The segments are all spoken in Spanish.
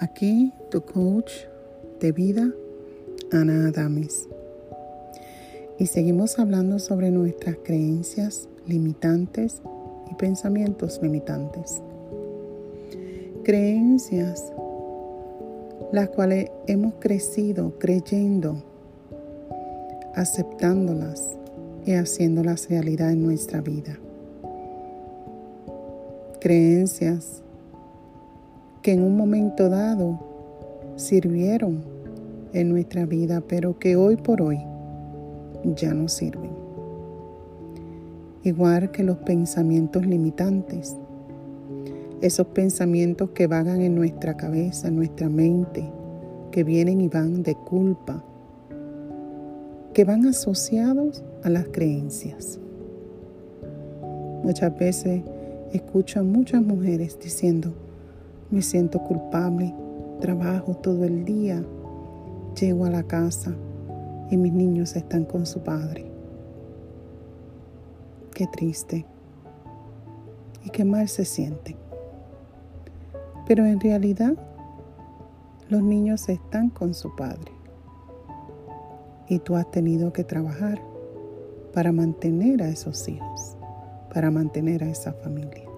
Aquí tu coach de vida, Ana Adames. Y seguimos hablando sobre nuestras creencias limitantes y pensamientos limitantes. Creencias las cuales hemos crecido creyendo, aceptándolas y haciéndolas realidad en nuestra vida. Creencias que en un momento dado sirvieron en nuestra vida, pero que hoy por hoy ya no sirven. Igual que los pensamientos limitantes, esos pensamientos que vagan en nuestra cabeza, en nuestra mente, que vienen y van de culpa, que van asociados a las creencias. Muchas veces escucho a muchas mujeres diciendo, me siento culpable, trabajo todo el día, llego a la casa y mis niños están con su padre. Qué triste y qué mal se sienten. Pero en realidad los niños están con su padre y tú has tenido que trabajar para mantener a esos hijos, para mantener a esa familia.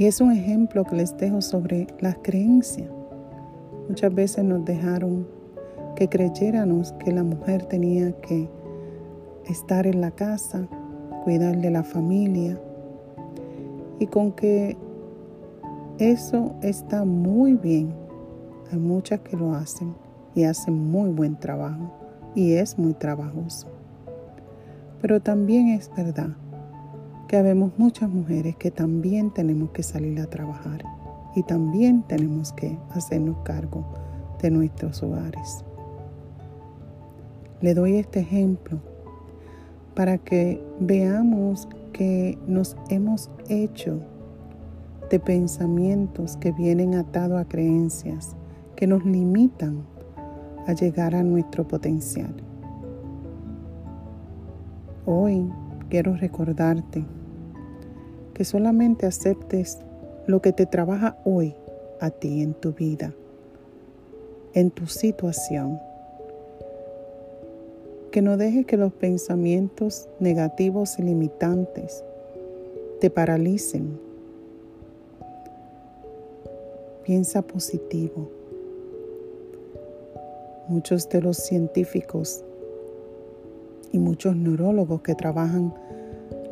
Y es un ejemplo que les dejo sobre las creencias. Muchas veces nos dejaron que creyéramos que la mujer tenía que estar en la casa, cuidar de la familia, y con que eso está muy bien. Hay muchas que lo hacen y hacen muy buen trabajo y es muy trabajoso. Pero también es verdad que habemos muchas mujeres que también tenemos que salir a trabajar y también tenemos que hacernos cargo de nuestros hogares. Le doy este ejemplo para que veamos que nos hemos hecho de pensamientos que vienen atados a creencias que nos limitan a llegar a nuestro potencial. Hoy quiero recordarte que solamente aceptes lo que te trabaja hoy a ti en tu vida, en tu situación. Que no dejes que los pensamientos negativos y limitantes te paralicen. Piensa positivo. Muchos de los científicos y muchos neurólogos que trabajan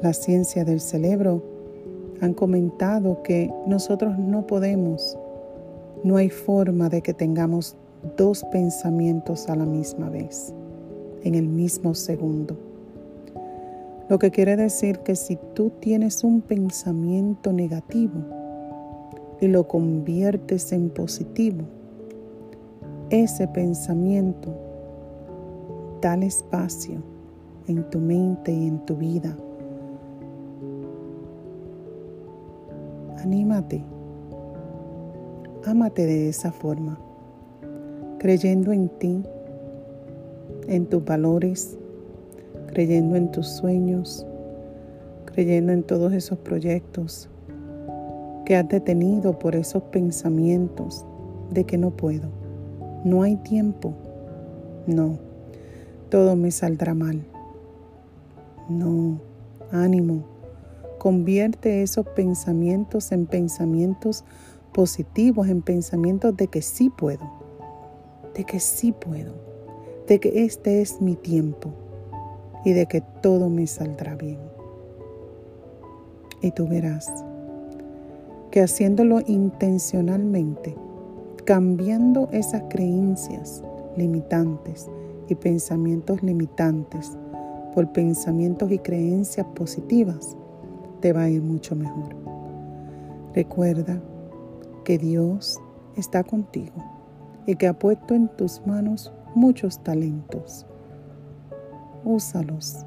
la ciencia del cerebro han comentado que nosotros no podemos, no hay forma de que tengamos dos pensamientos a la misma vez, en el mismo segundo. Lo que quiere decir que si tú tienes un pensamiento negativo y lo conviertes en positivo, ese pensamiento da espacio en tu mente y en tu vida Anímate. Ámate de esa forma, creyendo en ti, en tus valores, creyendo en tus sueños, creyendo en todos esos proyectos que has detenido por esos pensamientos de que no puedo, no hay tiempo, no, todo me saldrá mal. No, ánimo Convierte esos pensamientos en pensamientos positivos, en pensamientos de que sí puedo, de que sí puedo, de que este es mi tiempo y de que todo me saldrá bien. Y tú verás que haciéndolo intencionalmente, cambiando esas creencias limitantes y pensamientos limitantes por pensamientos y creencias positivas, te va a ir mucho mejor. Recuerda que Dios está contigo y que ha puesto en tus manos muchos talentos. Úsalos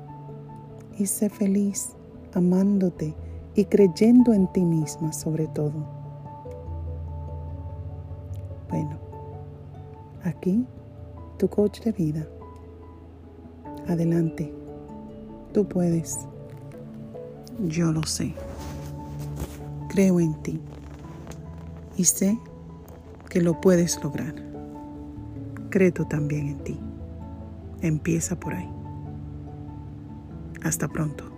y sé feliz amándote y creyendo en ti misma sobre todo. Bueno, aquí tu coach de vida. Adelante, tú puedes. Yo lo sé. Creo en ti. Y sé que lo puedes lograr. Cree tú también en ti. Empieza por ahí. Hasta pronto.